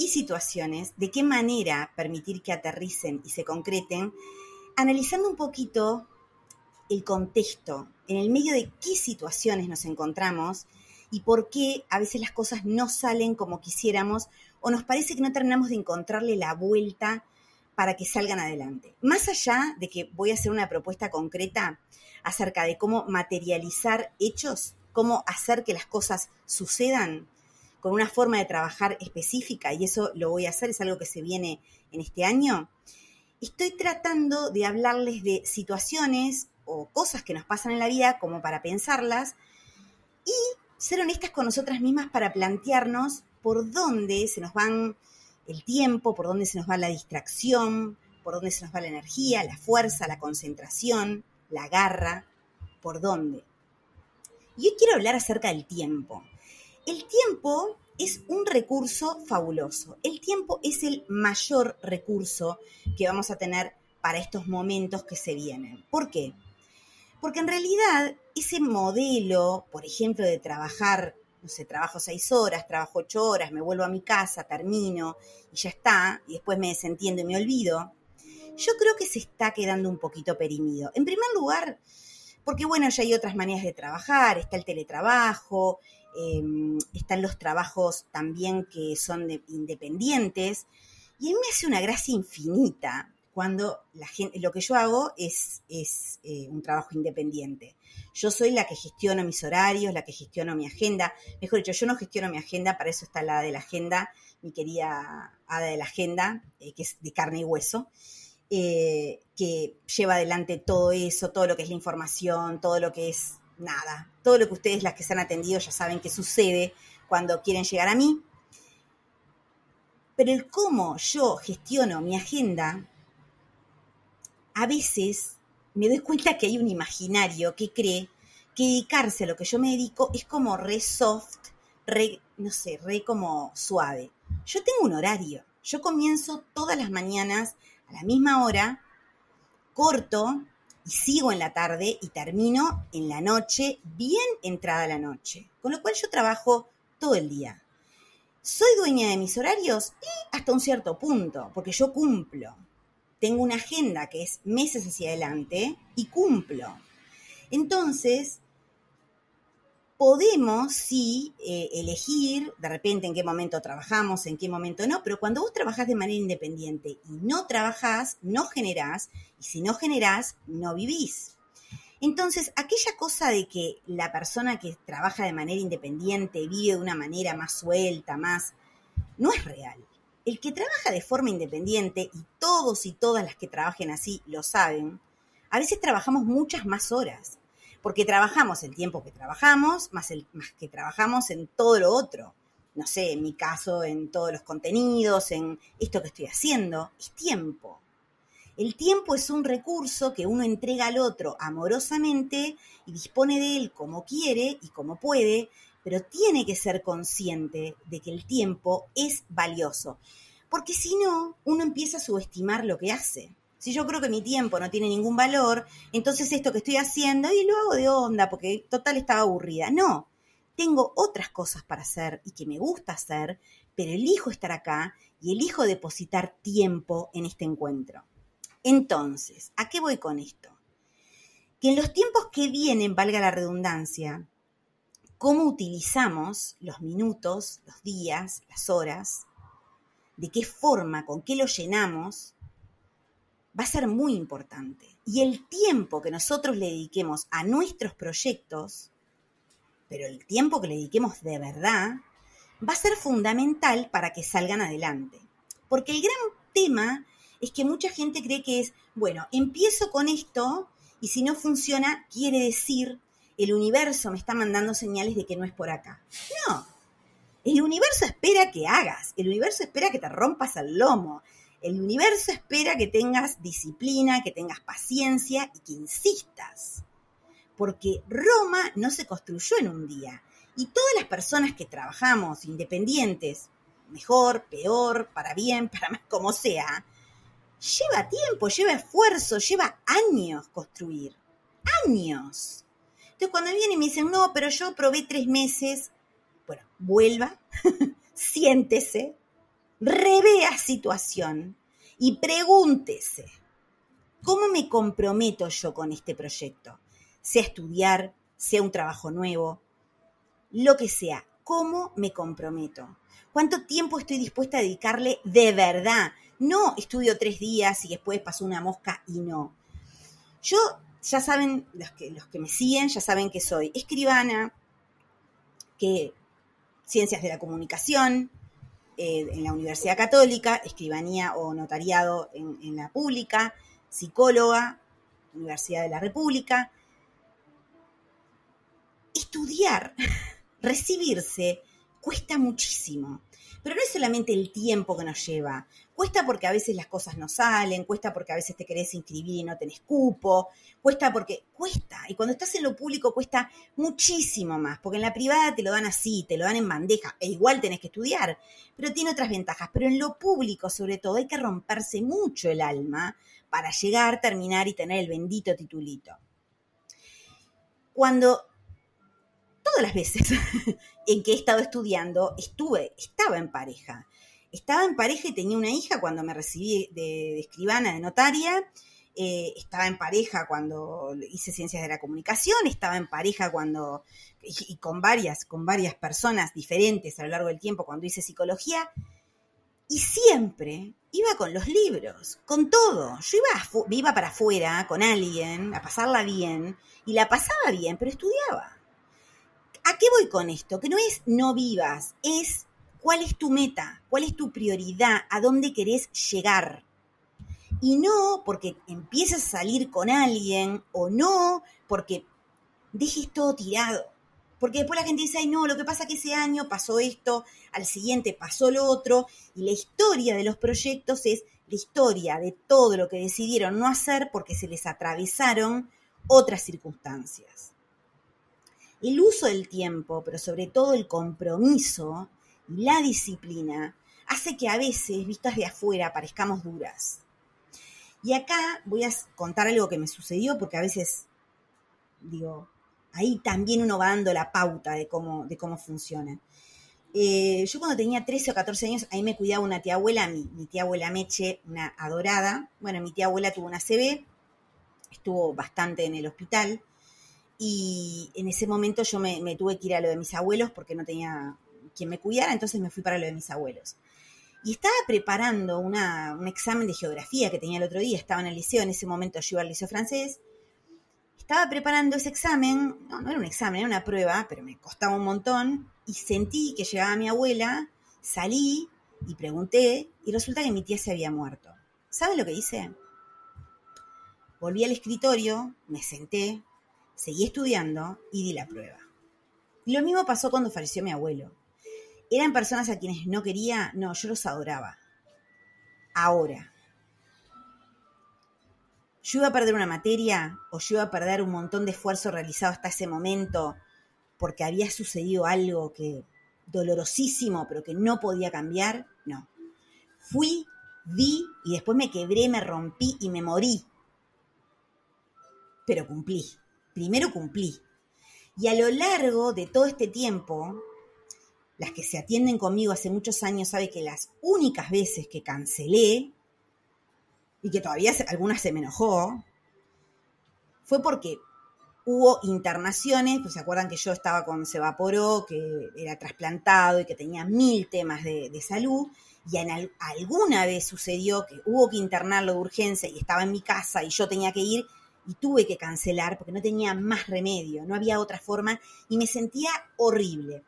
y situaciones, de qué manera permitir que aterricen y se concreten, analizando un poquito el contexto, en el medio de qué situaciones nos encontramos y por qué a veces las cosas no salen como quisiéramos o nos parece que no terminamos de encontrarle la vuelta para que salgan adelante. Más allá de que voy a hacer una propuesta concreta acerca de cómo materializar hechos, cómo hacer que las cosas sucedan, con una forma de trabajar específica, y eso lo voy a hacer, es algo que se viene en este año, estoy tratando de hablarles de situaciones o cosas que nos pasan en la vida como para pensarlas y ser honestas con nosotras mismas para plantearnos por dónde se nos van el tiempo, por dónde se nos va la distracción, por dónde se nos va la energía, la fuerza, la concentración, la garra, por dónde. Y hoy quiero hablar acerca del tiempo. El tiempo es un recurso fabuloso. El tiempo es el mayor recurso que vamos a tener para estos momentos que se vienen. ¿Por qué? Porque en realidad ese modelo, por ejemplo, de trabajar, no sé, trabajo seis horas, trabajo ocho horas, me vuelvo a mi casa, termino y ya está, y después me desentiendo y me olvido, yo creo que se está quedando un poquito perimido. En primer lugar, porque bueno, ya hay otras maneras de trabajar, está el teletrabajo, Em, están los trabajos también que son independientes, y a mí me hace una gracia infinita cuando la gente, lo que yo hago es, eh, un trabajo independiente. Yo soy la que gestiono mis horarios, la que gestiono mi agenda. Mejor dicho, yo no gestiono mi agenda, para eso está la de la agenda, mi querida hada de la agenda, eh, que es de carne y hueso, eh, que lleva adelante todo eso, todo lo que es la información, todo lo que es nada, todo lo que ustedes, las que se han atendido, ya saben que sucede cuando quieren llegar a mí. Pero el cómo yo gestiono mi agenda, a veces me doy cuenta que hay un imaginario que cree que dedicarse a lo que yo me dedico es como re soft, re, no sé, re como suave. Yo tengo un horario. Yo comienzo todas las mañanas a la misma hora, corto y sigo en la tarde y termino en la noche, bien entrada la noche. Con lo cual yo trabajo todo el día. ¿Soy dueña de mis horarios? Y hasta un cierto punto, porque yo cumplo. Tengo una agenda que es meses hacia adelante y cumplo. Entonces, podemos sí eh, elegir de repente en qué momento trabajamos, en qué momento no, pero cuando vos trabajás de manera independiente y no trabajás, no generás, y si no generás, no vivís. Entonces, aquella cosa de que la persona que trabaja de manera independiente vive de una manera más suelta, más, no es real. El que trabaja de forma independiente, y todos y todas las que trabajen así lo saben, a veces trabajamos muchas más horas porque trabajamos el tiempo que trabajamos, más, el, más que trabajamos en todo lo otro. No sé, en mi caso, en todos los contenidos, en esto que estoy haciendo, es tiempo. El tiempo es un recurso que uno entrega al otro amorosamente y dispone de él como quiere y como puede, pero tiene que ser consciente de que el tiempo es valioso. Porque si no, uno empieza a subestimar lo que hace. Si yo creo que mi tiempo no tiene ningún valor, entonces esto que estoy haciendo, y lo hago de onda, porque total estaba aburrida. No, tengo otras cosas para hacer y que me gusta hacer, pero elijo estar acá y elijo depositar tiempo en este encuentro. Entonces, ¿a qué voy con esto? Que en los tiempos que vienen, valga la redundancia, cómo utilizamos los minutos, los días, las horas, de qué forma, con qué lo llenamos, va a ser muy importante. Y el tiempo que nosotros le dediquemos a nuestros proyectos, pero el tiempo que le dediquemos de verdad, va a ser fundamental para que salgan adelante. Porque el gran tema es que mucha gente cree que es, bueno, empiezo con esto y si no funciona, quiere decir, el universo me está mandando señales de que no es por acá. No, el universo espera que hagas, el universo espera que te rompas el lomo, El universo espera que tengas disciplina, que tengas paciencia y que insistas. Porque Roma no se construyó en un día. Y todas las personas que trabajamos independientes, mejor, peor, para bien, para mal, como sea, lleva tiempo, lleva esfuerzo, lleva años construir. Años. Entonces cuando vienen y me dicen, no, pero yo probé tres meses, bueno, vuelva, siéntese, revea situación y pregúntese, ¿cómo me comprometo yo con este proyecto? Sea estudiar, sea un trabajo nuevo, lo que sea, ¿cómo me comprometo? ¿Cuánto tiempo estoy dispuesta a dedicarle de verdad? No estudio tres días y después pasó una mosca y no. Yo, ya saben, los que, los que me siguen, ya saben que soy escribana, que ciencias de la comunicación, eh, en la Universidad Católica, escribanía o notariado en, en la pública, psicóloga, Universidad de la República. Estudiar, recibirse, cuesta muchísimo. Pero no es solamente el tiempo que nos lleva. Cuesta porque a veces las cosas no salen, cuesta porque a veces te querés inscribir y no tenés cupo, cuesta porque cuesta. Y cuando estás en lo público cuesta muchísimo más, porque en la privada te lo dan así, te lo dan en bandeja, e igual tenés que estudiar, pero tiene otras ventajas. Pero en lo público, sobre todo, hay que romperse mucho el alma para llegar, terminar y tener el bendito titulito. Cuando todas las veces en que he estado estudiando, estuve, estaba en pareja. Estaba en pareja y tenía una hija cuando me recibí de, escribana, de notaria. Eh, estaba en pareja cuando hice ciencias de la comunicación, estaba en pareja cuando, y, con varias, con varias personas diferentes a lo largo del tiempo cuando hice psicología, y siempre iba con los libros, con todo. Yo iba, iba para afuera con alguien, a pasarla bien, y la pasaba bien, pero estudiaba. ¿A qué voy con esto? Que no es no vivas, es cuál es tu meta, cuál es tu prioridad, a dónde querés llegar. Y no porque empieces a salir con alguien o no porque dejes todo tirado. Porque después la gente dice, ay no, lo que pasa es que ese año pasó esto, al siguiente pasó lo otro, y la historia de los proyectos es la historia de todo lo que decidieron no hacer porque se les atravesaron otras circunstancias el uso del tiempo, pero sobre todo el compromiso y la disciplina, hace que a veces, vistas de afuera, parezcamos duras. Y acá voy a contar algo que me sucedió, porque a veces, digo, ahí también uno va dando la pauta de cómo, de cómo funciona. Eh, yo cuando tenía 13 o 14 años, ahí me cuidaba una tía abuela, mi, mi tía abuela Meche, una adorada. Bueno, mi tía abuela tuvo una CB, estuvo bastante en el hospital. Y en ese momento yo me, tuve que ir a lo de mis abuelos porque no tenía quien me cuidara, entonces me fui para lo de mis abuelos. Y estaba preparando un examen de geografía que tenía el otro día, estaba en el liceo, en ese momento yo iba al liceo francés. Estaba preparando ese examen, no, no era un examen, era una prueba, pero me costaba un montón, y sentí que llegaba mi abuela, salí y pregunté, y resulta que mi tía se había muerto. ¿Saben lo que hice? Volví al escritorio, me senté, seguí estudiando y di la prueba. Lo mismo pasó cuando falleció mi abuelo. ¿Eran personas a quienes no quería? No, yo los adoraba. Ahora, yo iba a perder una materia o yo iba a perder un montón de esfuerzo realizado hasta ese momento porque había sucedido algo que dolorosísimo, pero que no podía cambiar. No. Fui, vi y después me quebré, me rompí y me morí. Pero cumplí primero cumplí. Y a lo largo de todo este tiempo, las que se atienden conmigo hace muchos años saben que las únicas veces que cancelé, y que todavía algunas se me enojó, fue porque hubo internaciones, pues se acuerdan que yo estaba con Sebaporo, que era trasplantado y que tenía mil temas de, salud, y alguna vez sucedió que hubo que internarlo de urgencia y estaba en mi casa y yo tenía que ir, y tuve que cancelar porque no tenía más remedio, no había otra forma y me sentía horrible.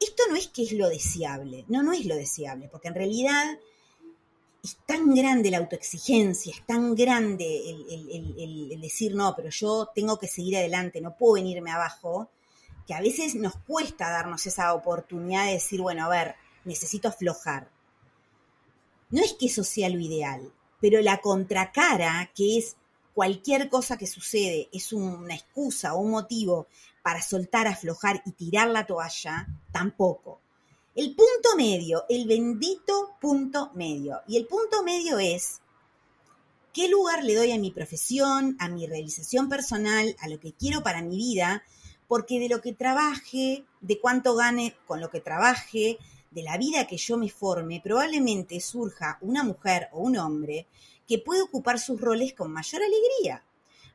Esto no es que es lo deseable, no, no es lo deseable, porque en realidad es tan grande la autoexigencia, es tan grande el, decir, no, pero yo tengo que seguir adelante, no puedo venirme abajo, que a veces nos cuesta darnos esa oportunidad de decir, bueno, a ver, necesito aflojar. no es que eso sea lo ideal, pero la contracara, que es cualquier cosa que sucede, es una excusa o un motivo para soltar, aflojar y tirar la toalla, tampoco. El punto medio, el bendito punto medio. Y el punto medio es, ¿qué lugar le doy a mi profesión, a mi realización personal, a lo que quiero para mi vida? Porque de lo que trabaje, de cuánto gane con lo que trabaje, de la vida que yo me forme, probablemente surja una mujer o un hombre que puede ocupar sus roles con mayor alegría.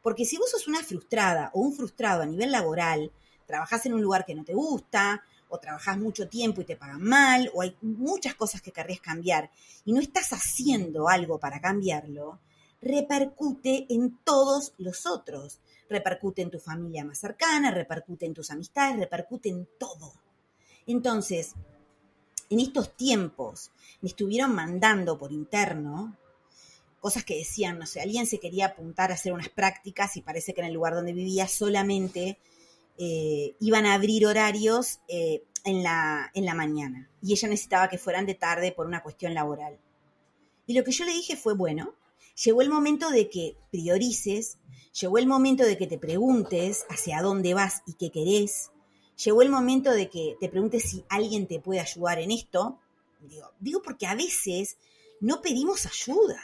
Porque si vos sos una frustrada o un frustrado a nivel laboral, trabajás en un lugar que no te gusta, o trabajás mucho tiempo y te pagan mal, o hay muchas cosas que querrías cambiar y no estás haciendo algo para cambiarlo, repercute en todos los otros. Repercute en tu familia más cercana, repercute en tus amistades, repercute en todo. Entonces, en estos tiempos me estuvieron mandando por interno cosas que decían, no sé, alguien se quería apuntar a hacer unas prácticas y parece que en el lugar donde vivía solamente eh, iban a abrir horarios eh, en, la, en la mañana y ella necesitaba que fueran de tarde por una cuestión laboral. Y lo que yo le dije fue, bueno, llegó el momento de que priorices, llegó el momento de que te preguntes hacia dónde vas y qué querés, llegó el momento de que te preguntes si alguien te puede ayudar en esto. Digo, digo porque a veces no pedimos ayuda.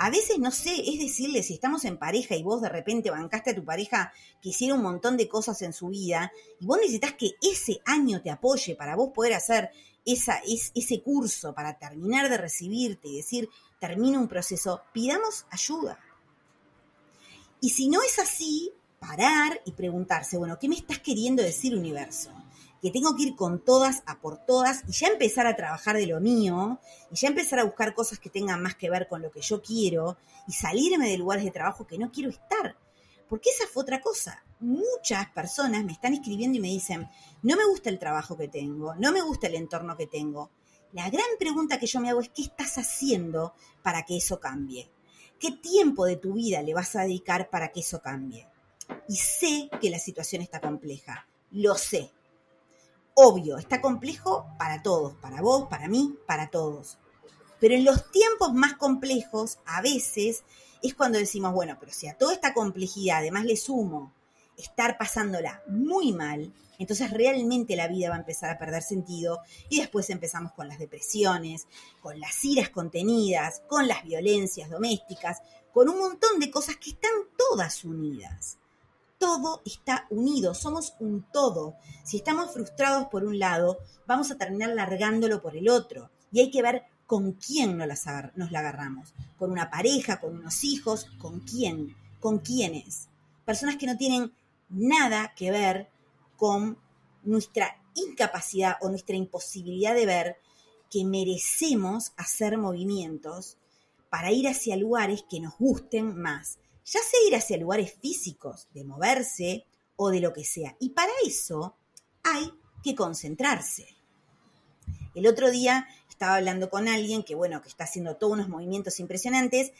A veces, no sé, es decirle, si estamos en pareja y vos de repente bancaste a tu pareja que hiciera un montón de cosas en su vida y vos necesitas que ese año te apoye para vos poder hacer esa, ese curso, para terminar de recibirte y decir, termino un proceso, pidamos ayuda. Y si no es así, parar y preguntarse, bueno, ¿qué me estás queriendo decir universo? Que tengo que ir con todas a por todas y ya empezar a trabajar de lo mío y ya empezar a buscar cosas que tengan más que ver con lo que yo quiero y salirme de lugares de trabajo que no quiero estar. Porque esa fue otra cosa. Muchas personas me están escribiendo y me dicen, no me gusta el trabajo que tengo, no me gusta el entorno que tengo. La gran pregunta que yo me hago es, ¿qué estás haciendo para que eso cambie? ¿Qué tiempo de tu vida le vas a dedicar para que eso cambie? Y sé que la situación está compleja, lo sé, obvio, está complejo para todos, para vos, para mí, para todos. Pero en los tiempos más complejos, a veces es cuando decimos, bueno, pero si a toda esta complejidad además le sumo estar pasándola muy mal, entonces realmente la vida va a empezar a perder sentido y después empezamos con las depresiones, con las iras contenidas, con las violencias domésticas, con un montón de cosas que están todas unidas todo está unido, somos un todo. Si estamos frustrados por un lado, vamos a terminar largándolo por el otro. Y hay que ver con quién nos, la agarramos. Con una pareja, con unos hijos, con quién, con quiénes. Personas que no tienen nada que ver con nuestra incapacidad o nuestra imposibilidad de ver que merecemos hacer movimientos para ir hacia lugares que nos gusten más ya sea ir hacia lugares físicos, de moverse o de lo que sea. Y para eso hay que concentrarse. El otro día estaba hablando con alguien que, bueno, que está haciendo todos unos movimientos impresionantes.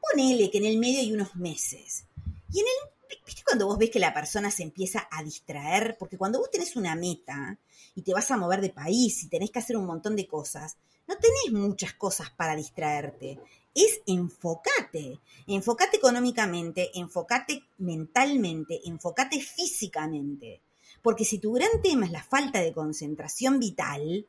Ponele que en el medio hay unos meses. Y en el, ¿viste cuando vos ves que la persona se empieza a distraer? Porque cuando vos tenés una meta y te vas a mover de país y tenés que hacer un montón de cosas, no tenés muchas cosas para distraerte es enfocate. Enfocate económicamente, enfocate mentalmente, enfocate físicamente. Porque si tu gran tema es la falta de concentración vital,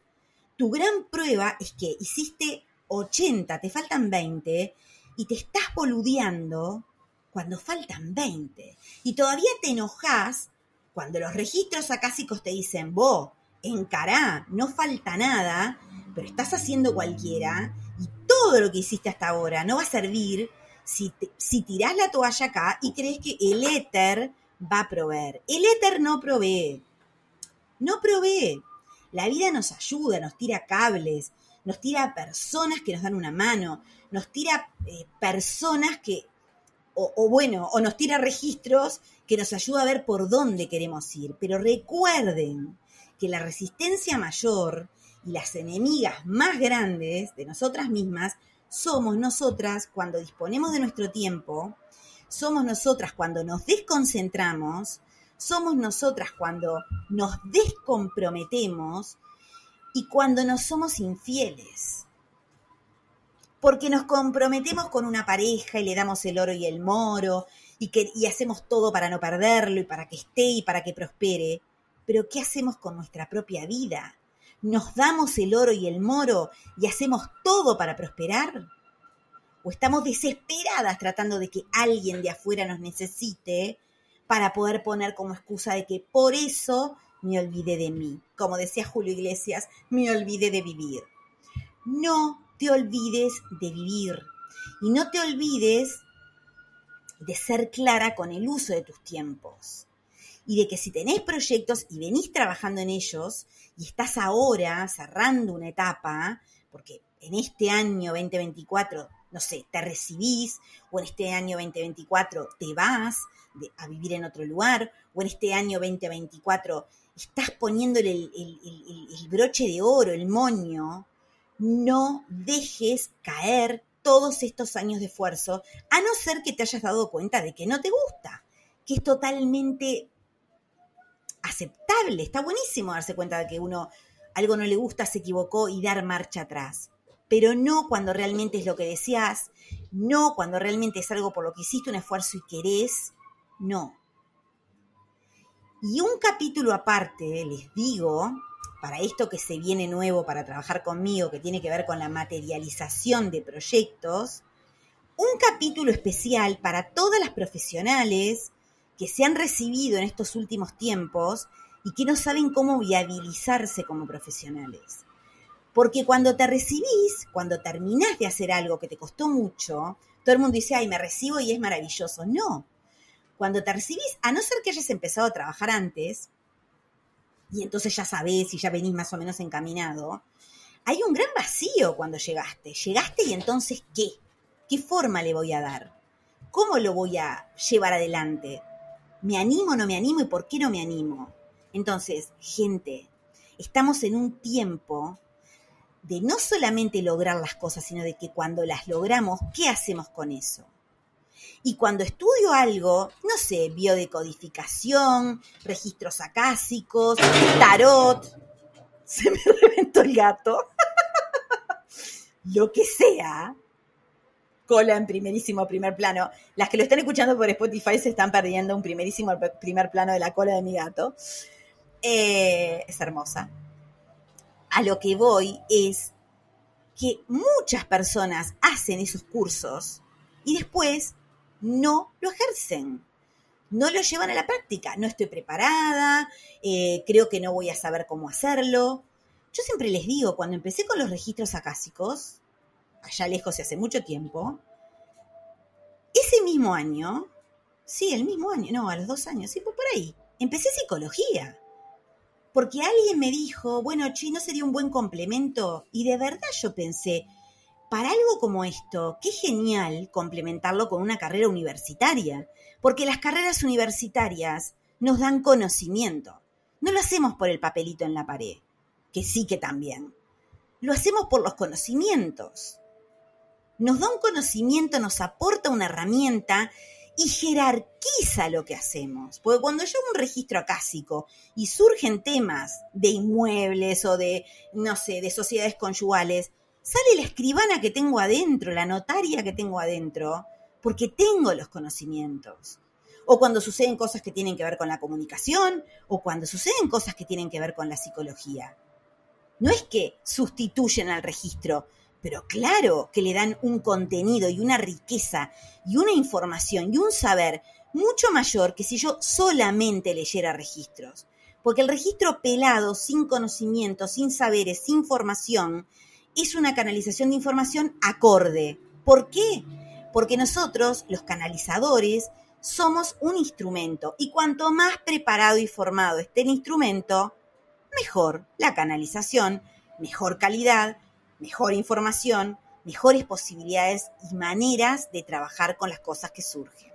tu gran prueba es que hiciste 80, te faltan 20 y te estás boludeando cuando faltan 20. Y todavía te enojas cuando los registros acásicos te dicen, vos, encará, no falta nada, pero estás haciendo cualquiera y todo lo que hiciste hasta ahora no va a servir si, si tirás la toalla acá y crees que el éter va a proveer. El éter no provee. No provee. La vida nos ayuda, nos tira cables, nos tira personas que nos dan una mano, nos tira eh, personas que, o, o, bueno, o nos tira registros que nos ayuda a ver por dónde queremos ir. Pero recuerden que la resistencia mayor y las enemigas más grandes de nosotras mismas somos nosotras cuando disponemos de nuestro tiempo, somos nosotras cuando nos desconcentramos, somos nosotras cuando nos descomprometemos y cuando nos somos infieles. porque nos comprometemos con una pareja y le damos el oro y el moro y, que, y hacemos todo para no perderlo y para que esté y para que prospere. Pero ¿qué hacemos con nuestra propia vida? ¿Nos damos el oro y el moro y hacemos todo para prosperar? ¿O estamos desesperadas tratando de que alguien de afuera nos necesite para poder poner como excusa de que por eso me olvidé de mí? Como decía Julio Iglesias, me olvidé de vivir. No te olvides de vivir y no te olvides de ser clara con el uso de tus tiempos. Y de que si tenés proyectos y venís trabajando en ellos y estás ahora cerrando una etapa, porque en este año 2024, no sé, te recibís, o en este año 2024 te vas a vivir en otro lugar, o en este año 2024 estás poniéndole el, el broche de oro, el moño no dejes caer todos estos años de esfuerzo, a no ser que te hayas dado cuenta de que no te gusta, que es totalmente aceptable. Está buenísimo darse cuenta de que uno algo no le gusta, se equivocó y dar marcha atrás. Pero no cuando realmente es lo que deseas, no cuando realmente es algo por lo que hiciste un esfuerzo y querés, no. Y un capítulo aparte, les digo, para esto que se viene nuevo para trabajar conmigo, que tiene que ver con la materialización de proyectos, un capítulo especial para todas las profesionales que se han recibido en estos últimos tiempos y que no saben cómo viabilizarse como profesionales. Porque cuando te recibís, cuando terminás de hacer algo que te costó mucho, todo el mundo dice, ay, me recibo y es maravilloso. No. Cuando te recibís, a no ser que hayas empezado a trabajar antes, y entonces ya sabés y ya venís más o menos encaminado, hay un gran vacío cuando llegaste. Llegaste y entonces, ¿qué? ¿Qué forma le voy a dar? ¿Cómo lo voy a llevar adelante? ¿Me animo o no me animo y por qué no me animo? Entonces, gente, estamos en un tiempo de no solamente lograr las cosas, sino de que cuando las logramos, ¿qué hacemos con eso? Y cuando estudio algo, no sé, biodecodificación, registros acásicos, tarot, se me reventó el gato, lo que sea, cola en primerísimo primer plano. Las que lo están escuchando por Spotify se están perdiendo un primerísimo primer plano de la cola de mi gato. Eh, es hermosa. A lo que voy es que muchas personas hacen esos cursos y después no lo ejercen, no lo llevan a la práctica. No estoy preparada, eh, creo que no voy a saber cómo hacerlo. Yo siempre les digo, cuando empecé con los registros acásicos, allá lejos y hace mucho tiempo, ese mismo año, sí, el mismo año, no, a los dos años, sí, por ahí, empecé psicología. Porque alguien me dijo, bueno, Chi, ¿no sería un buen complemento? Y de verdad yo pensé, para algo como esto, qué genial complementarlo con una carrera universitaria, porque las carreras universitarias nos dan conocimiento. No lo hacemos por el papelito en la pared, que sí que también. Lo hacemos por los conocimientos. Nos da un conocimiento, nos aporta una herramienta y jerarquiza lo que hacemos. Porque cuando yo un registro acásico y surgen temas de inmuebles o de, no sé, de sociedades conyugales, sale la escribana que tengo adentro, la notaria que tengo adentro, porque tengo los conocimientos. O cuando suceden cosas que tienen que ver con la comunicación, o cuando suceden cosas que tienen que ver con la psicología. No es que sustituyen al registro, pero claro que le dan un contenido y una riqueza y una información y un saber mucho mayor que si yo solamente leyera registros. Porque el registro pelado, sin conocimiento, sin saberes, sin formación, es una canalización de información acorde. ¿Por qué? Porque nosotros, los canalizadores, somos un instrumento y cuanto más preparado y formado esté el instrumento, mejor la canalización, mejor calidad, mejor información, mejores posibilidades y maneras de trabajar con las cosas que surgen.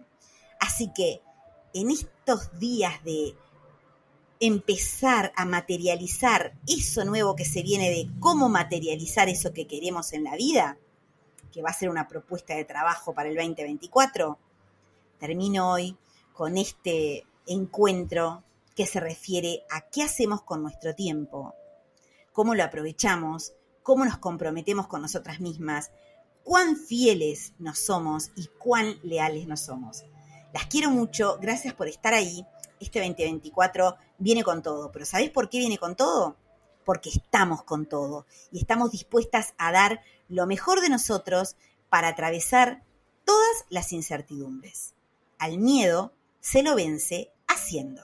Así que en estos días de empezar a materializar eso nuevo que se viene de cómo materializar eso que queremos en la vida, que va a ser una propuesta de trabajo para el 2024, termino hoy con este encuentro que se refiere a qué hacemos con nuestro tiempo, cómo lo aprovechamos, cómo nos comprometemos con nosotras mismas, cuán fieles nos somos y cuán leales nos somos. Las quiero mucho, gracias por estar ahí. Este 2024 viene con todo, pero ¿sabés por qué viene con todo? Porque estamos con todo y estamos dispuestas a dar lo mejor de nosotros para atravesar todas las incertidumbres. Al miedo se lo vence haciendo.